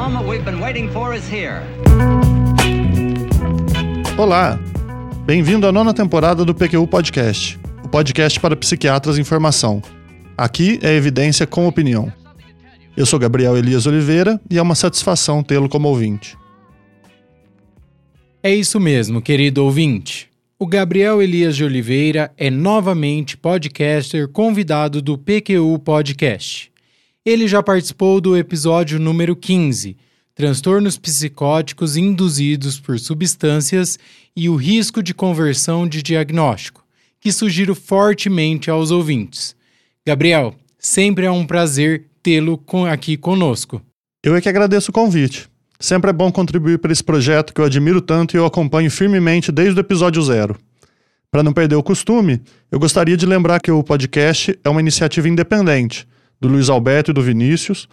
moment we've been waiting for is here. Olá, bem-vindo à nona temporada do PQU Podcast, o podcast para psiquiatras em formação. Aqui é evidência com opinião. Eu sou Gabriel Elias Oliveira e é uma satisfação tê-lo como ouvinte. É isso mesmo, querido ouvinte. O Gabriel Elias de Oliveira é novamente podcaster convidado do PQU Podcast. Ele já participou do episódio número 15, Transtornos psicóticos induzidos por substâncias e o risco de conversão de diagnóstico, que sugiro fortemente aos ouvintes. Gabriel, sempre é um prazer tê-lo aqui conosco. Eu é que agradeço o convite. Sempre é bom contribuir para esse projeto que eu admiro tanto e eu acompanho firmemente desde o episódio zero. Para não perder o costume, eu gostaria de lembrar que o podcast é uma iniciativa independente, do Luiz Alberto e do Vinícius,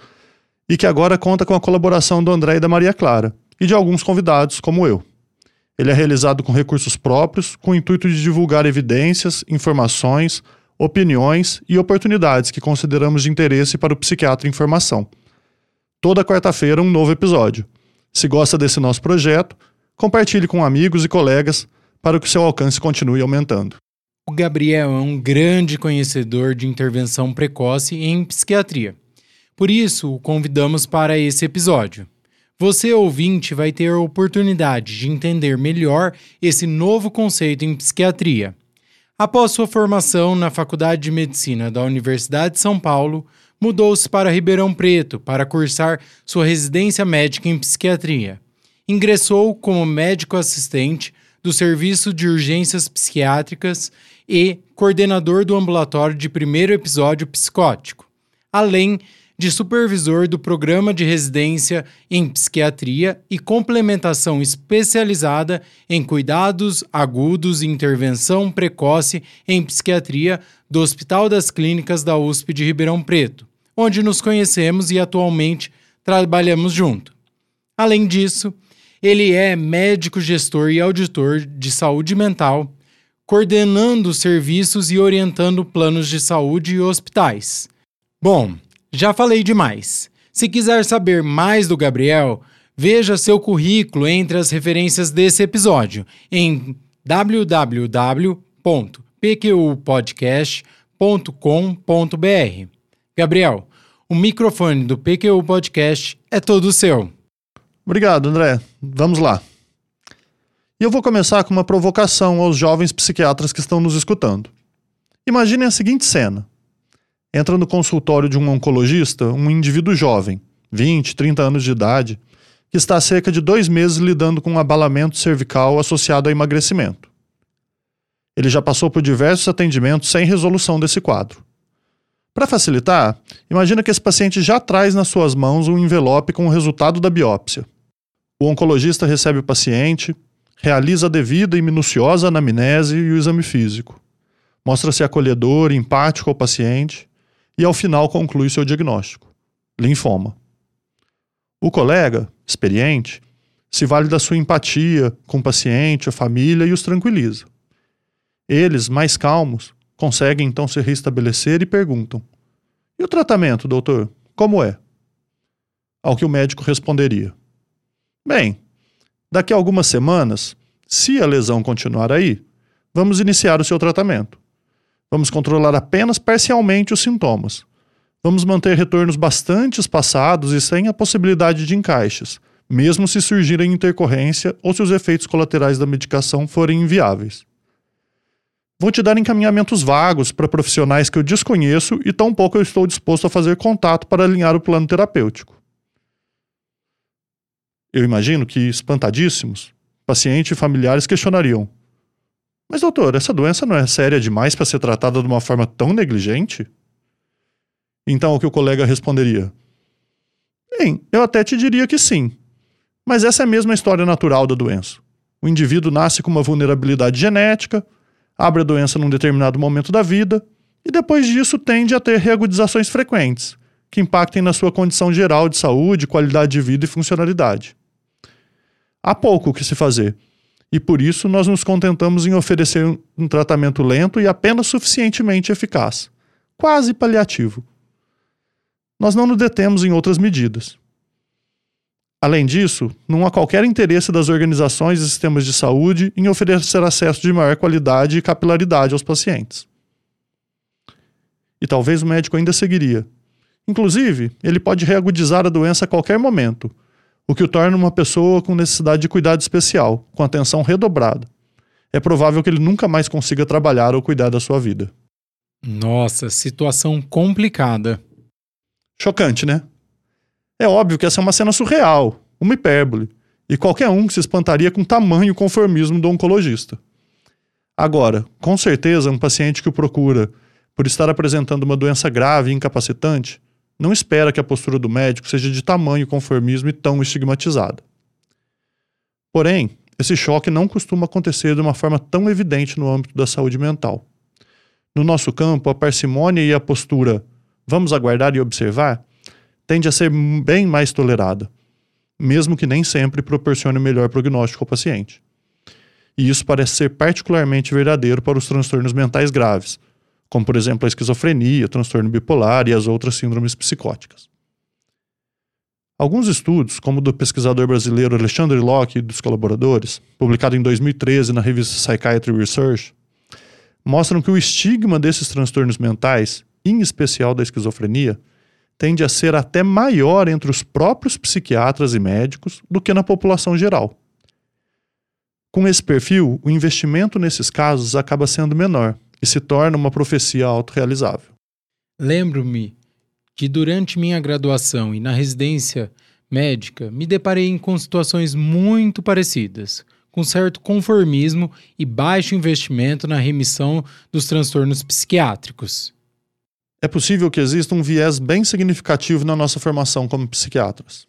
e que agora conta com a colaboração do André e da Maria Clara, e de alguns convidados, como eu. Ele é realizado com recursos próprios, com o intuito de divulgar evidências, informações, opiniões e oportunidades que consideramos de interesse para o psiquiatra em formação. Toda quarta-feira, um novo episódio. Se gosta desse nosso projeto, compartilhe com amigos e colegas para que o seu alcance continue aumentando. O Gabriel é um grande conhecedor de intervenção precoce em psiquiatria. Por isso, o convidamos para esse episódio. Você, ouvinte, vai ter a oportunidade de entender melhor esse novo conceito em psiquiatria. Após sua formação na Faculdade de Medicina da Universidade de São Paulo, mudou-se para Ribeirão Preto para cursar sua residência médica em psiquiatria. Ingressou como médico assistente do Serviço de Urgências Psiquiátricas e coordenador do ambulatório de primeiro episódio psicótico, além de supervisor do programa de residência em psiquiatria e complementação especializada em cuidados agudos e intervenção precoce em psiquiatria do Hospital das Clínicas da USP de Ribeirão Preto, onde nos conhecemos e atualmente trabalhamos junto. Além disso, ele é médico gestor e auditor de saúde mental, coordenando serviços e orientando planos de saúde e hospitais. Bom, já falei demais. Se quiser saber mais do Gabriel, veja seu currículo entre as referências desse episódio em www.pqpodcast.com.br. Gabriel, o microfone do PQU Podcast é todo seu. Obrigado, André. Vamos lá. E eu vou começar com uma provocação aos jovens psiquiatras que estão nos escutando. Imaginem a seguinte cena: entra no consultório de um oncologista um indivíduo jovem, 20, 30 anos de idade, que está há cerca de dois meses lidando com um abalamento cervical associado a emagrecimento. Ele já passou por diversos atendimentos sem resolução desse quadro. Para facilitar, imagina que esse paciente já traz nas suas mãos um envelope com o resultado da biópsia. O oncologista recebe o paciente, realiza a devida e minuciosa anamnese e o exame físico. Mostra-se acolhedor, empático ao paciente e, ao final, conclui seu diagnóstico: linfoma. O colega, experiente, se vale da sua empatia com o paciente, a família e os tranquiliza. Eles, mais calmos, conseguem então se restabelecer e perguntam: E o tratamento, doutor? Como é? Ao que o médico responderia: Bem, daqui a algumas semanas, se a lesão continuar aí, vamos iniciar o seu tratamento. Vamos controlar apenas parcialmente os sintomas. Vamos manter retornos bastante espaçados e sem a possibilidade de encaixes, mesmo se surgirem intercorrência ou se os efeitos colaterais da medicação forem inviáveis. Vou te dar encaminhamentos vagos para profissionais que eu desconheço e tampouco eu estou disposto a fazer contato para alinhar o plano terapêutico. Eu imagino que, espantadíssimos, paciente e familiares questionariam: Mas, doutor, essa doença não é séria demais para ser tratada de uma forma tão negligente? Então, o que o colega responderia: Bem, eu até te diria que sim. Mas essa é a história natural da doença. O indivíduo nasce com uma vulnerabilidade genética, abre a doença num determinado momento da vida e depois disso tende a ter reagudizações frequentes, que impactem na sua condição geral de saúde, qualidade de vida e funcionalidade. Há pouco o que se fazer, e por isso nós nos contentamos em oferecer um tratamento lento e apenas suficientemente eficaz, quase paliativo. Nós não nos detemos em outras medidas. Além disso, não há qualquer interesse das organizações e sistemas de saúde em oferecer acesso de maior qualidade e capilaridade aos pacientes. E talvez o médico ainda seguiria. Inclusive, ele pode reagudizar a doença a qualquer momento, o que o torna uma pessoa com necessidade de cuidado especial, com atenção redobrada. É provável que ele nunca mais consiga trabalhar ou cuidar da sua vida. Nossa, situação complicada. Chocante, né? É óbvio que essa é uma cena surreal, uma hipérbole, e qualquer um se espantaria com o tamanho conformismo do oncologista. Agora, com certeza, um paciente que o procura por estar apresentando uma doença grave e incapacitante não espera que a postura do médico seja de tamanho conformismo e tão estigmatizada. Porém, esse choque não costuma acontecer de uma forma tão evidente no âmbito da saúde mental. No nosso campo, a parcimônia e a postura vamos aguardar e observar tende a ser bem mais tolerada, mesmo que nem sempre proporcione o melhor prognóstico ao paciente. E isso parece ser particularmente verdadeiro para os transtornos mentais graves, como por exemplo a esquizofrenia, o transtorno bipolar e as outras síndromes psicóticas. Alguns estudos, como o do pesquisador brasileiro Alexandre Locke e dos colaboradores, publicado em 2013 na revista Psychiatry Research, mostram que o estigma desses transtornos mentais, em especial da esquizofrenia, tende a ser até maior entre os próprios psiquiatras e médicos do que na população geral. Com esse perfil, o investimento nesses casos acaba sendo menor e se torna uma profecia autorrealizável. Lembro-me que durante minha graduação e na residência médica me deparei com situações muito parecidas, com certo conformismo e baixo investimento na remissão dos transtornos psiquiátricos. É possível que exista um viés bem significativo na nossa formação como psiquiatras.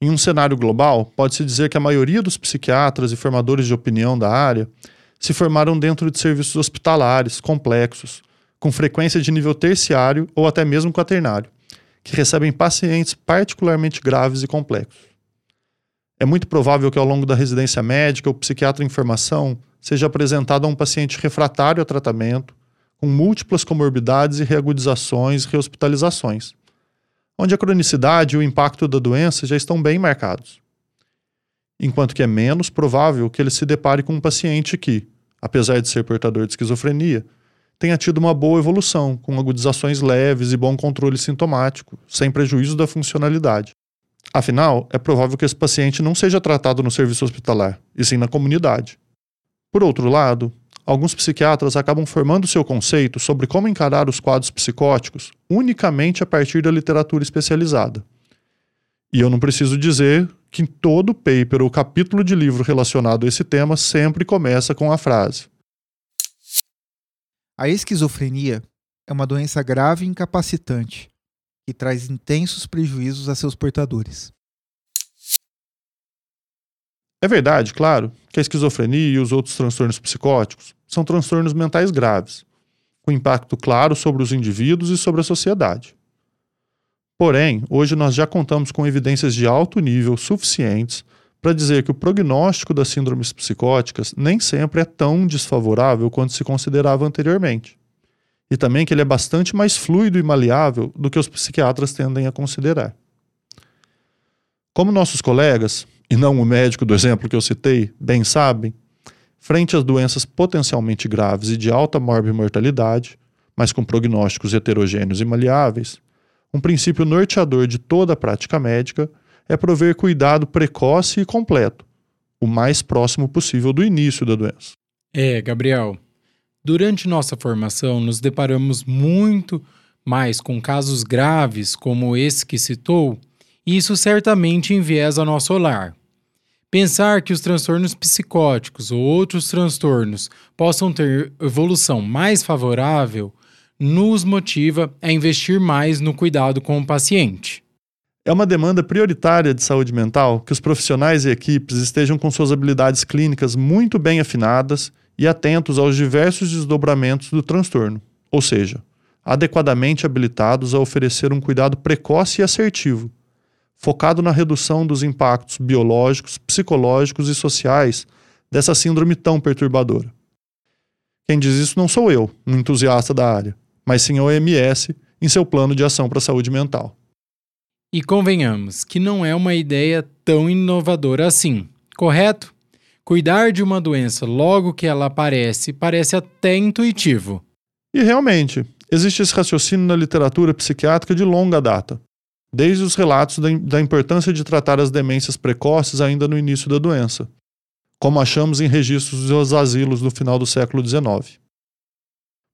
Em um cenário global, pode-se dizer que a maioria dos psiquiatras e formadores de opinião da área se formaram dentro de serviços hospitalares complexos, com frequência de nível terciário ou até mesmo quaternário, que recebem pacientes particularmente graves e complexos. É muito provável que ao longo da residência médica, o psiquiatra em formação seja apresentado a um paciente refratário a tratamento com múltiplas comorbidades e reagudizações e rehospitalizações, onde a cronicidade e o impacto da doença já estão bem marcados. Enquanto que é menos provável que ele se depare com um paciente que, apesar de ser portador de esquizofrenia, tenha tido uma boa evolução, com agudizações leves e bom controle sintomático, sem prejuízo da funcionalidade. Afinal, é provável que esse paciente não seja tratado no serviço hospitalar, e sim na comunidade. Por outro lado, alguns psiquiatras acabam formando seu conceito sobre como encarar os quadros psicóticos unicamente a partir da literatura especializada. E eu não preciso dizer que todo paper ou capítulo de livro relacionado a esse tema sempre começa com a frase: A esquizofrenia é uma doença grave e incapacitante que traz intensos prejuízos a seus portadores. É verdade, claro, que a esquizofrenia e os outros transtornos psicóticos são transtornos mentais graves, com impacto claro sobre os indivíduos e sobre a sociedade. Porém, hoje nós já contamos com evidências de alto nível suficientes para dizer que o prognóstico das síndromes psicóticas nem sempre é tão desfavorável quanto se considerava anteriormente. E também que ele é bastante mais fluido e maleável do que os psiquiatras tendem a considerar. Como nossos colegas, e não o médico do exemplo que eu citei, bem sabem, frente às doenças potencialmente graves e de alta morbimortalidade, mas com prognósticos heterogêneos e maleáveis, um princípio norteador de toda a prática médica é prover cuidado precoce e completo, o mais próximo possível do início da doença. É, Gabriel. Durante nossa formação, nos deparamos muito mais com casos graves como esse que citou, e isso certamente enviesa nosso olhar. Pensar que os transtornos psicóticos ou outros transtornos possam ter evolução mais favorável nos motiva a investir mais no cuidado com o paciente. É uma demanda prioritária de saúde mental que os profissionais e equipes estejam com suas habilidades clínicas muito bem afinadas e atentos aos diversos desdobramentos do transtorno, ou seja, adequadamente habilitados a oferecer um cuidado precoce e assertivo focado na redução dos impactos biológicos, psicológicos e sociais dessa síndrome tão perturbadora. Quem diz isso não sou eu, um entusiasta da área, mas sim a OMS em seu plano de ação para a saúde mental. E convenhamos que não é uma ideia tão inovadora assim, correto? Cuidar de uma doença logo que ela aparece parece até intuitivo. E realmente, existe esse raciocínio na literatura psiquiátrica de longa data, desde os relatos da, importância de tratar as demências precoces ainda no início da doença, como achamos em registros dos asilos do final do século XIX.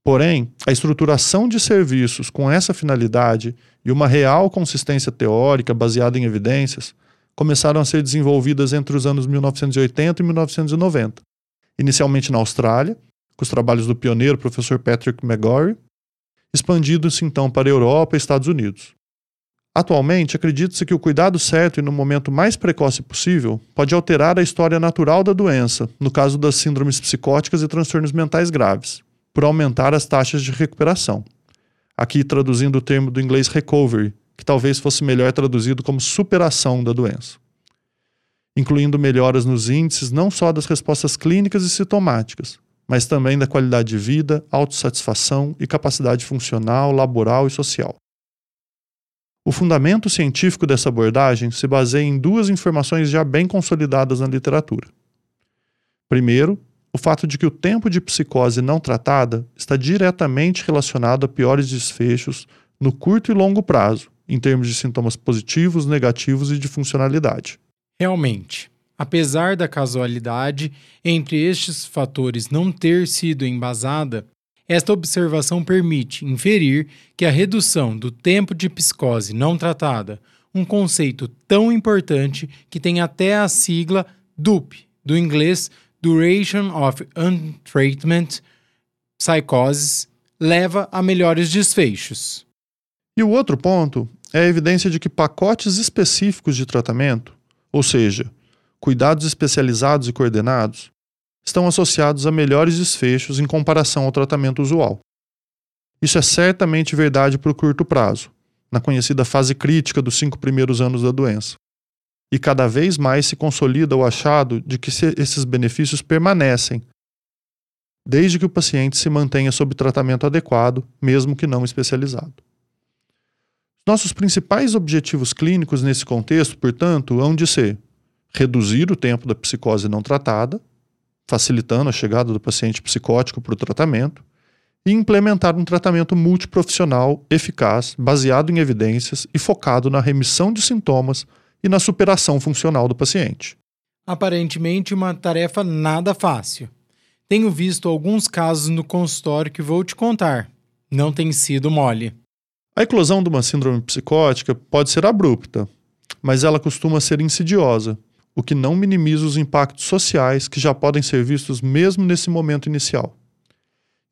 Porém, a estruturação de serviços com essa finalidade e uma real consistência teórica baseada em evidências começaram a ser desenvolvidas entre os anos 1980 e 1990, inicialmente na Austrália, com os trabalhos do pioneiro professor Patrick McGorry, expandindo-se então para a Europa e Estados Unidos. Atualmente, acredita-se que o cuidado certo e no momento mais precoce possível pode alterar a história natural da doença, no caso das síndromes psicóticas e transtornos mentais graves, por aumentar as taxas de recuperação. Aqui traduzindo o termo do inglês recovery, que talvez fosse melhor traduzido como superação da doença, incluindo melhoras nos índices não só das respostas clínicas e sintomáticas, mas também da qualidade de vida, autossatisfação e capacidade funcional, laboral e social. O fundamento científico dessa abordagem se baseia em duas informações já bem consolidadas na literatura. Primeiro, o fato de que o tempo de psicose não tratada está diretamente relacionado a piores desfechos no curto e longo prazo, em termos de sintomas positivos, negativos e de funcionalidade. Realmente, apesar da casualidade entre estes fatores não ter sido embasada, esta observação permite inferir que a redução do tempo de psicose não tratada, um conceito tão importante que tem até a sigla DUP, do inglês Duration of Untreatment Psychosis, leva a melhores desfechos. E o outro ponto é a evidência de que pacotes específicos de tratamento, ou seja, cuidados especializados e coordenados, estão associados a melhores desfechos em comparação ao tratamento usual. Isso é certamente verdade para o curto prazo, na conhecida fase crítica dos cinco primeiros anos da doença. E cada vez mais se consolida o achado de que esses benefícios permanecem, desde que o paciente se mantenha sob tratamento adequado, mesmo que não especializado. Nossos principais objetivos clínicos nesse contexto, portanto, hão de ser reduzir o tempo da psicose não tratada, facilitando a chegada do paciente psicótico para o tratamento, e implementar um tratamento multiprofissional eficaz, baseado em evidências e focado na remissão de sintomas e na superação funcional do paciente. Aparentemente, uma tarefa nada fácil. Tenho visto alguns casos no consultório que vou te contar. Não tem sido mole. A eclosão de uma síndrome psicótica pode ser abrupta, mas ela costuma ser insidiosa, o que não minimiza os impactos sociais que já podem ser vistos mesmo nesse momento inicial.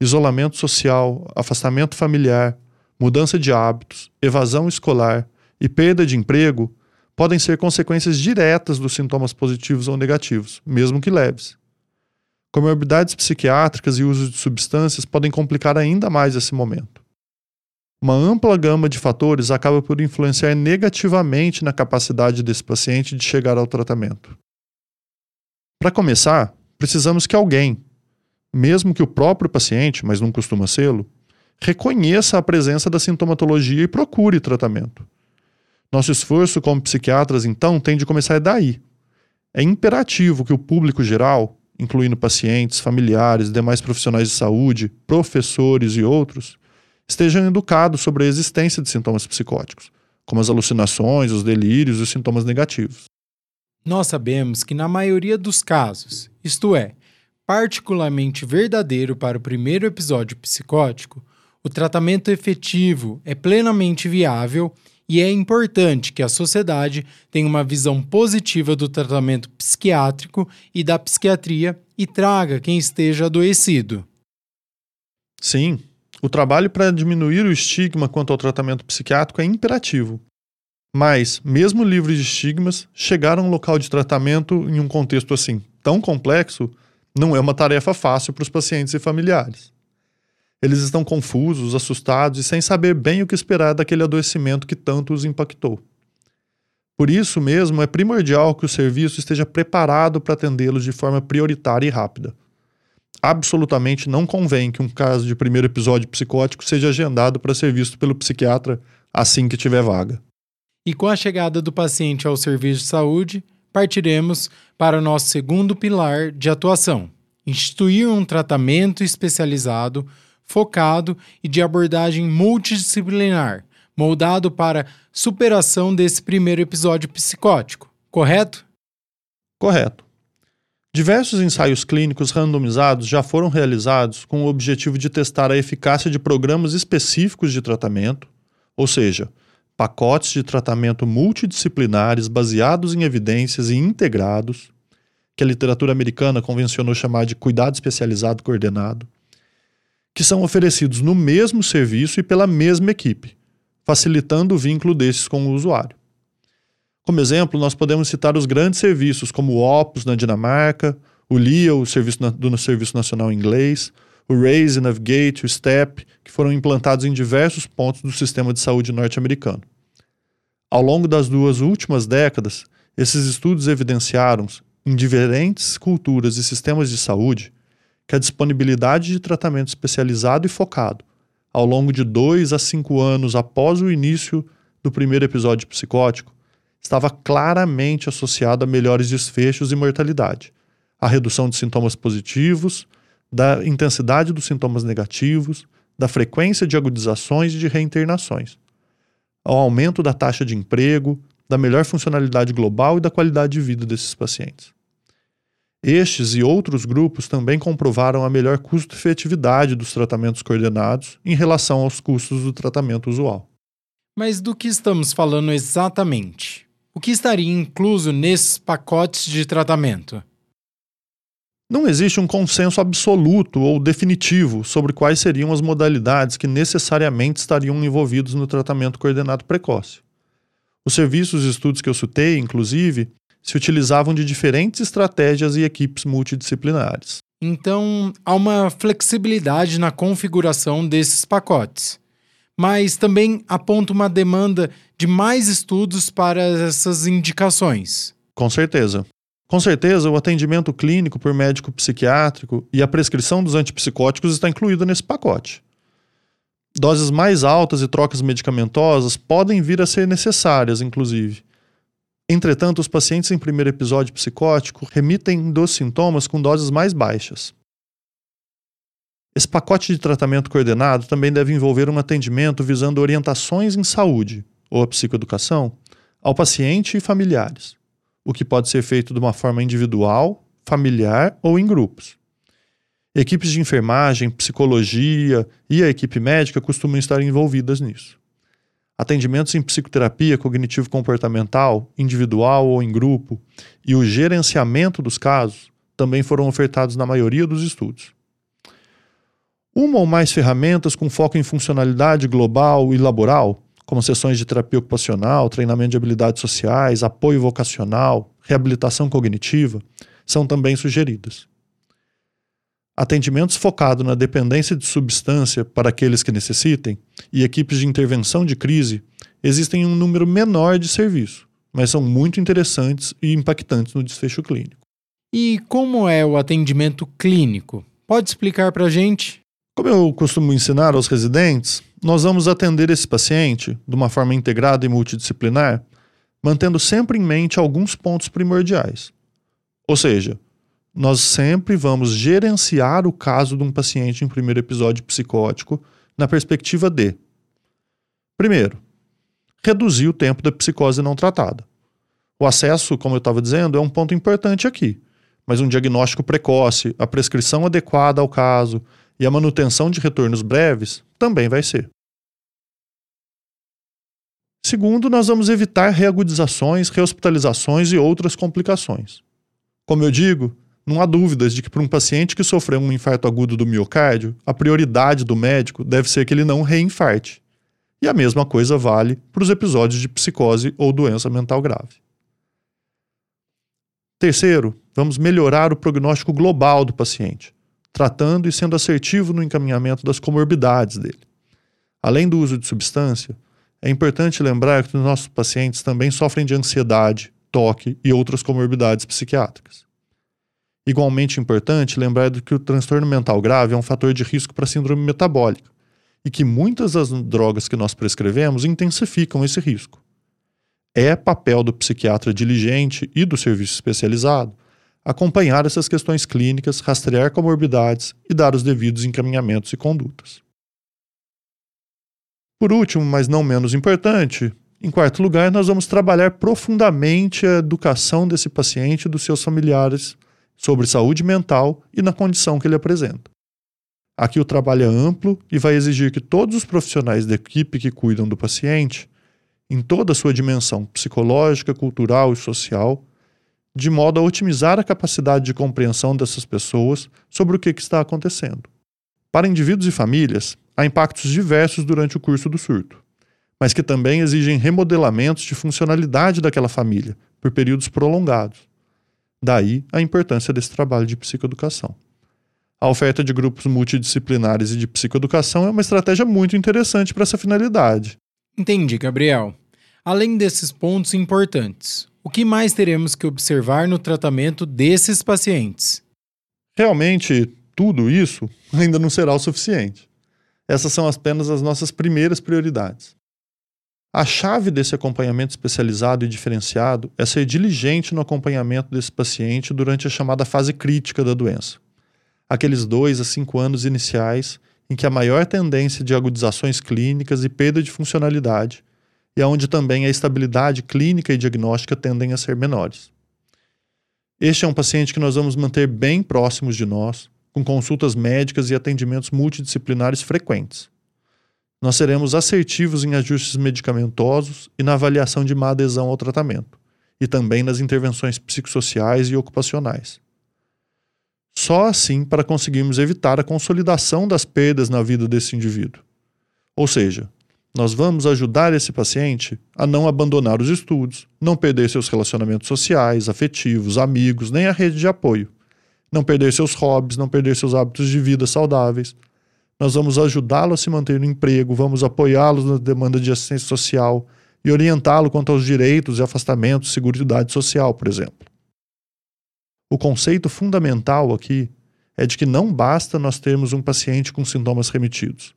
Isolamento social, afastamento familiar, mudança de hábitos, evasão escolar e perda de emprego podem ser consequências diretas dos sintomas positivos ou negativos, mesmo que leves. Comorbidades psiquiátricas e uso de substâncias podem complicar ainda mais esse momento. Uma ampla gama de fatores acaba por influenciar negativamente na capacidade desse paciente de chegar ao tratamento. Para começar, precisamos que alguém, mesmo que o próprio paciente, mas não costuma sê-lo, reconheça a presença da sintomatologia e procure tratamento. Nosso esforço como psiquiatras, então, tem de começar daí. É imperativo que o público geral, incluindo pacientes, familiares, demais profissionais de saúde, professores e outros, estejam educados sobre a existência de sintomas psicóticos, como as alucinações, os delírios e os sintomas negativos. Nós sabemos que, na maioria dos casos, isto é, particularmente verdadeiro para o primeiro episódio psicótico, o tratamento efetivo é plenamente viável e é importante que a sociedade tenha uma visão positiva do tratamento psiquiátrico e da psiquiatria e traga quem esteja adoecido. Sim, o trabalho para diminuir o estigma quanto ao tratamento psiquiátrico é imperativo. Mas, mesmo livres de estigmas, chegar a um local de tratamento em um contexto assim tão complexo não é uma tarefa fácil para os pacientes e familiares. Eles estão confusos, assustados e sem saber bem o que esperar daquele adoecimento que tanto os impactou. Por isso mesmo, é primordial que o serviço esteja preparado para atendê-los de forma prioritária e rápida absolutamente não convém que um caso de primeiro episódio psicótico seja agendado para ser visto pelo psiquiatra assim que tiver vaga. E com a chegada do paciente ao serviço de saúde, partiremos para o nosso segundo pilar de atuação: instituir um tratamento especializado, focado e de abordagem multidisciplinar, moldado para superação desse primeiro episódio psicótico, correto? Correto. Diversos ensaios clínicos randomizados já foram realizados com o objetivo de testar a eficácia de programas específicos de tratamento, ou seja, pacotes de tratamento multidisciplinares baseados em evidências e integrados, que a literatura americana convencionou chamar de cuidado especializado coordenado, que são oferecidos no mesmo serviço e pela mesma equipe, facilitando o vínculo desses com o usuário. Como exemplo, nós podemos citar os grandes serviços como o Opus na Dinamarca, o LIA, o serviço do Serviço Nacional Inglês, o RAISE, Navigate, o STEP, que foram implantados em diversos pontos do sistema de saúde norte-americano. Ao longo das duas últimas décadas, esses estudos evidenciaram, em diferentes culturas e sistemas de saúde, que a disponibilidade de tratamento especializado e focado, ao longo de dois a cinco anos após o início do primeiro episódio psicótico, estava claramente associado a melhores desfechos e mortalidade, a redução de sintomas positivos, da intensidade dos sintomas negativos, da frequência de agudizações e de reinternações, ao aumento da taxa de emprego, da melhor funcionalidade global e da qualidade de vida desses pacientes. Estes e outros grupos também comprovaram a melhor custo-efetividade dos tratamentos coordenados em relação aos custos do tratamento usual. Mas do que estamos falando exatamente? O que estaria incluso nesses pacotes de tratamento? Não existe um consenso absoluto ou definitivo sobre quais seriam as modalidades que necessariamente estariam envolvidos no tratamento coordenado precoce. Os serviços e estudos que eu citei, inclusive, se utilizavam de diferentes estratégias e equipes multidisciplinares. Então, há uma flexibilidade na configuração desses pacotes mas também aponta uma demanda de mais estudos para essas indicações. Com certeza. Com certeza, o atendimento clínico por médico psiquiátrico e a prescrição dos antipsicóticos está incluída nesse pacote. Doses mais altas e trocas medicamentosas podem vir a ser necessárias, inclusive. Entretanto, os pacientes em primeiro episódio psicótico remitem dos sintomas com doses mais baixas. Esse pacote de tratamento coordenado também deve envolver um atendimento visando orientações em saúde ou a psicoeducação ao paciente e familiares, o que pode ser feito de uma forma individual, familiar ou em grupos. Equipes de enfermagem, psicologia e a equipe médica costumam estar envolvidas nisso. Atendimentos em psicoterapia cognitivo-comportamental, individual ou em grupo, e o gerenciamento dos casos também foram ofertados na maioria dos estudos. Uma ou mais ferramentas com foco em funcionalidade global e laboral, como sessões de terapia ocupacional, treinamento de habilidades sociais, apoio vocacional, reabilitação cognitiva, são também sugeridas. Atendimentos focados na dependência de substância para aqueles que necessitem e equipes de intervenção de crise existem em um número menor de serviços, mas são muito interessantes e impactantes no desfecho clínico. E como é o atendimento clínico? Pode explicar para a gente? Como eu costumo ensinar aos residentes, nós vamos atender esse paciente de uma forma integrada e multidisciplinar, mantendo sempre em mente alguns pontos primordiais. Ou seja, nós sempre vamos gerenciar o caso de um paciente em primeiro episódio psicótico na perspectiva de: primeiro, reduzir o tempo da psicose não tratada. O acesso, como eu estava dizendo, é um ponto importante aqui, mas um diagnóstico precoce, a prescrição adequada ao caso, e a manutenção de retornos breves também vai ser. Segundo, nós vamos evitar reagudizações, rehospitalizações e outras complicações. Como eu digo, não há dúvidas de que para um paciente que sofreu um infarto agudo do miocárdio, a prioridade do médico deve ser que ele não reinfarte. E a mesma coisa vale para os episódios de psicose ou doença mental grave. Terceiro, vamos melhorar o prognóstico global do paciente, tratando e sendo assertivo no encaminhamento das comorbidades dele. Além do uso de substância, é importante lembrar que os nossos pacientes também sofrem de ansiedade, toque e outras comorbidades psiquiátricas. Igualmente importante lembrar que o transtorno mental grave é um fator de risco para síndrome metabólica e que muitas das drogas que nós prescrevemos intensificam esse risco. é papel do psiquiatra diligente e do serviço especializado acompanhar essas questões clínicas, rastrear comorbidades e dar os devidos encaminhamentos e condutas. Por último, mas não menos importante, em quarto lugar, nós vamos trabalhar profundamente a educação desse paciente e dos seus familiares sobre saúde mental e na condição que ele apresenta. Aqui o trabalho é amplo e vai exigir que todos os profissionais da equipe que cuidam do paciente, em toda a sua dimensão psicológica, cultural e social, de modo a otimizar a capacidade de compreensão dessas pessoas sobre o que, está acontecendo. Para indivíduos e famílias, há impactos diversos durante o curso do surto, mas que também exigem remodelamentos de funcionalidade daquela família por períodos prolongados. Daí a importância desse trabalho de psicoeducação. A oferta de grupos multidisciplinares e de psicoeducação é uma estratégia muito interessante para essa finalidade. Entendi, Gabriel. Além desses pontos importantes, o que mais teremos que observar no tratamento desses pacientes? Realmente, tudo isso ainda não será o suficiente. Essas são apenas as nossas primeiras prioridades. A chave desse acompanhamento especializado e diferenciado é ser diligente no acompanhamento desse paciente durante a chamada fase crítica da doença aqueles dois a cinco anos iniciais em que a maior tendência de agudizações clínicas e perda de funcionalidade, e onde também a estabilidade clínica e diagnóstica tendem a ser menores. Este é um paciente que nós vamos manter bem próximos de nós, com consultas médicas e atendimentos multidisciplinares frequentes. Nós seremos assertivos em ajustes medicamentosos e na avaliação de má adesão ao tratamento, e também nas intervenções psicossociais e ocupacionais. Só assim para conseguirmos evitar a consolidação das perdas na vida desse indivíduo. Ou seja, nós vamos ajudar esse paciente a não abandonar os estudos, não perder seus relacionamentos sociais, afetivos, amigos, nem a rede de apoio, não perder seus hobbies, não perder seus hábitos de vida saudáveis. Nós vamos ajudá-lo a se manter no emprego, vamos apoiá-lo na demanda de assistência social e orientá-lo quanto aos direitos e afastamentos, seguridade social, por exemplo. O conceito fundamental aqui é de que não basta nós termos um paciente com sintomas remitidos.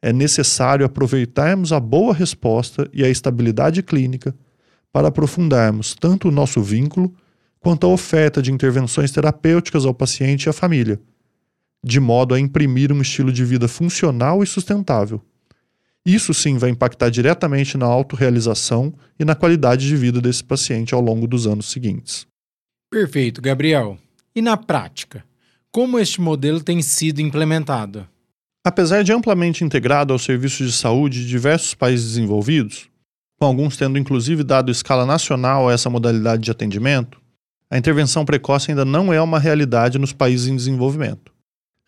É necessário aproveitarmos a boa resposta e a estabilidade clínica para aprofundarmos tanto o nosso vínculo quanto a oferta de intervenções terapêuticas ao paciente e à família, de modo a imprimir um estilo de vida funcional e sustentável. Isso sim vai impactar diretamente na autorrealização e na qualidade de vida desse paciente ao longo dos anos seguintes. Perfeito, Gabriel. E na prática, como este modelo tem sido implementado? Apesar de amplamente integrado aos serviços de saúde de diversos países desenvolvidos, com alguns tendo inclusive dado escala nacional a essa modalidade de atendimento, a intervenção precoce ainda não é uma realidade nos países em desenvolvimento.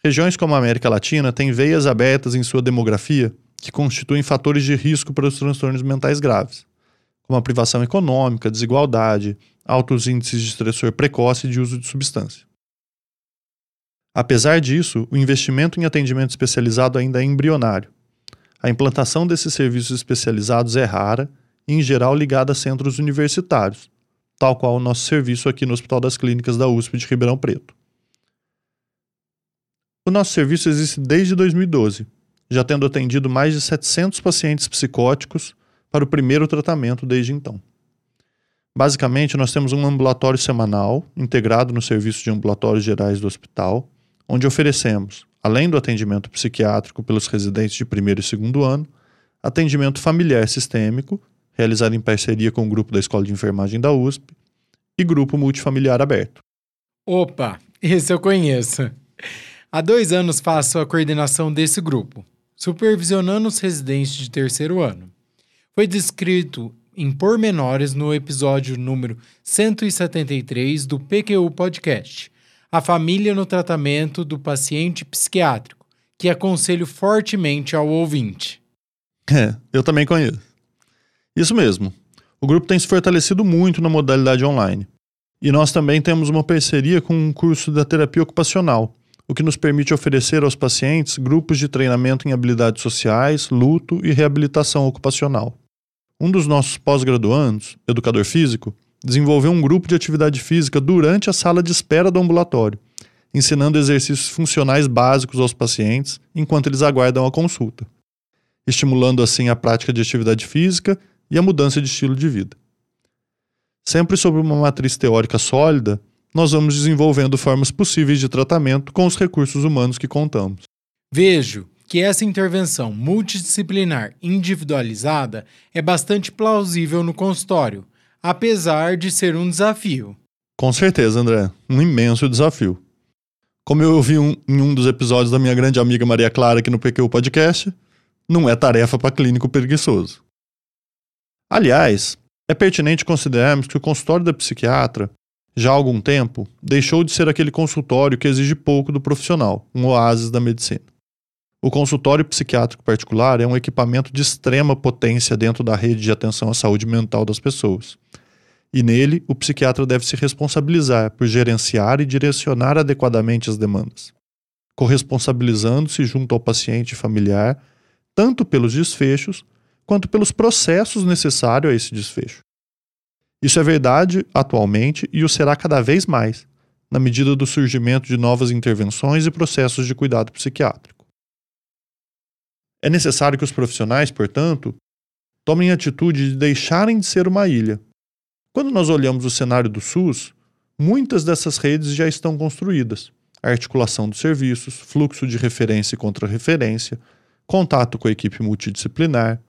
Regiões como a América Latina têm veias abertas em sua demografia que constituem fatores de risco para os transtornos mentais graves, como a privação econômica, desigualdade, altos índices de estressor precoce e de uso de substância. Apesar disso, o investimento em atendimento especializado ainda é embrionário. A implantação desses serviços especializados é rara e, em geral, ligada a centros universitários, tal qual o nosso serviço aqui no Hospital das Clínicas da USP de Ribeirão Preto. O nosso serviço existe desde 2012, já tendo atendido mais de 700 pacientes psicóticos para o primeiro tratamento desde então. Basicamente, nós temos um ambulatório semanal integrado no serviço de ambulatórios gerais do hospital, onde oferecemos, além do atendimento psiquiátrico pelos residentes de primeiro e segundo ano, atendimento familiar sistêmico, realizado em parceria com o grupo da Escola de Enfermagem da USP, e grupo multifamiliar aberto. Opa, esse eu conheço. Há dois anos faço a coordenação desse grupo, supervisionando os residentes de terceiro ano. Foi descrito em pormenores no episódio número 173 do PQU Podcast, A Família no Tratamento do Paciente Psiquiátrico, que aconselho fortemente ao ouvinte. É, eu também conheço. Isso mesmo. O grupo tem se fortalecido muito na modalidade online. E nós também temos uma parceria com um curso da terapia ocupacional, o que nos permite oferecer aos pacientes grupos de treinamento em habilidades sociais, luto e reabilitação ocupacional. Um dos nossos pós-graduandos, educador físico, desenvolveu um grupo de atividade física durante a sala de espera do ambulatório, ensinando exercícios funcionais básicos aos pacientes enquanto eles aguardam a consulta, estimulando assim a prática de atividade física e a mudança de estilo de vida. sempre sobre uma matriz teórica sólida, nós vamos desenvolvendo formas possíveis de tratamento com os recursos humanos que contamos. Vejo que essa intervenção multidisciplinar individualizada é bastante plausível no consultório, apesar de ser um desafio. Com certeza, André, um imenso desafio. Como eu ouvi um, em um dos episódios da minha grande amiga Maria Clara aqui no PQ Podcast, não é tarefa para clínico preguiçoso. Aliás, é pertinente considerarmos que o consultório da psiquiatra, já há algum tempo, deixou de ser aquele consultório que exige pouco do profissional, um oásis da medicina. O consultório psiquiátrico particular é um equipamento de extrema potência dentro da rede de atenção à saúde mental das pessoas e nele o psiquiatra deve se responsabilizar por gerenciar e direcionar adequadamente as demandas, corresponsabilizando-se junto ao paciente e familiar, tanto pelos desfechos quanto pelos processos necessários a esse desfecho. Isso é verdade atualmente e o será cada vez mais, na medida do surgimento de novas intervenções e processos de cuidado psiquiátrico. É necessário que os profissionais, portanto, tomem a atitude de deixarem de ser uma ilha quando nós olhamos o cenário do SUS, muitas dessas redes já estão construídas. Articulação dos serviços, fluxo de referência e contra-referência, contato com a equipe multidisciplinar,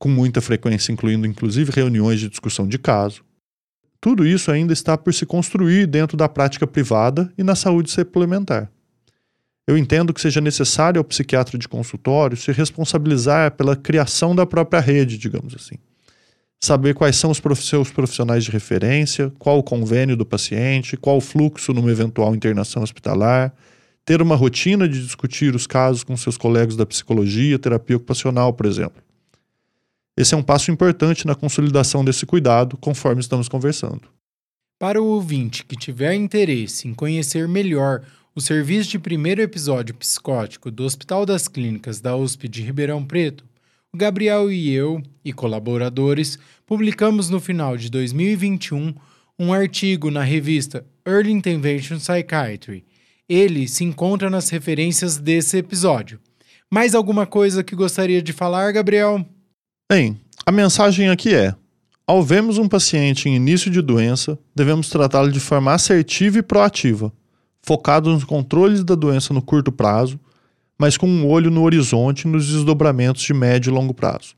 com muita frequência incluindo inclusive reuniões de discussão de caso. Tudo isso ainda está por se construir dentro da prática privada e na saúde suplementar. Eu entendo que seja necessário ao psiquiatra de consultório se responsabilizar pela criação da própria rede, digamos assim saber quais são os seus profissionais de referência, qual o convênio do paciente, qual o fluxo numa eventual internação hospitalar, ter uma rotina de discutir os casos com seus colegas da psicologia, terapia ocupacional, por exemplo. Esse é um passo importante na consolidação desse cuidado, conforme estamos conversando. Para o ouvinte que tiver interesse em conhecer melhor o serviço de primeiro episódio psicótico do Hospital das Clínicas da USP de Ribeirão Preto, o Gabriel e eu, e colaboradores, publicamos no final de 2021 um artigo na revista Early Intervention Psychiatry. Ele se encontra nas referências desse episódio. Mais alguma coisa que gostaria de falar, Gabriel? Bem, a mensagem aqui é: ao vermos um paciente em início de doença, devemos tratá-lo de forma assertiva e proativa, focado nos controles da doença no curto prazo mas com um olho no horizonte nos desdobramentos de médio e longo prazo.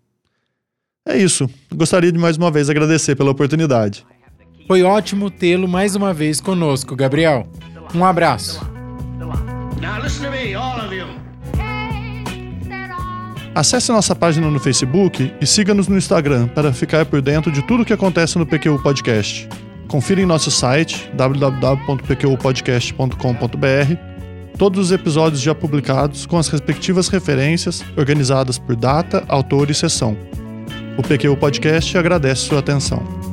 É isso. Gostaria de mais uma vez agradecer pela oportunidade. Foi ótimo tê-lo mais uma vez conosco, Gabriel. Um abraço. Acesse nossa página no Facebook e siga-nos no Instagram para ficar por dentro de tudo o que acontece no PQU Podcast. Confira em nosso site www.pqpodcast.com.br todos os episódios já publicados com as respectivas referências, organizadas por data, autor e sessão. O PQ Podcast agradece sua atenção.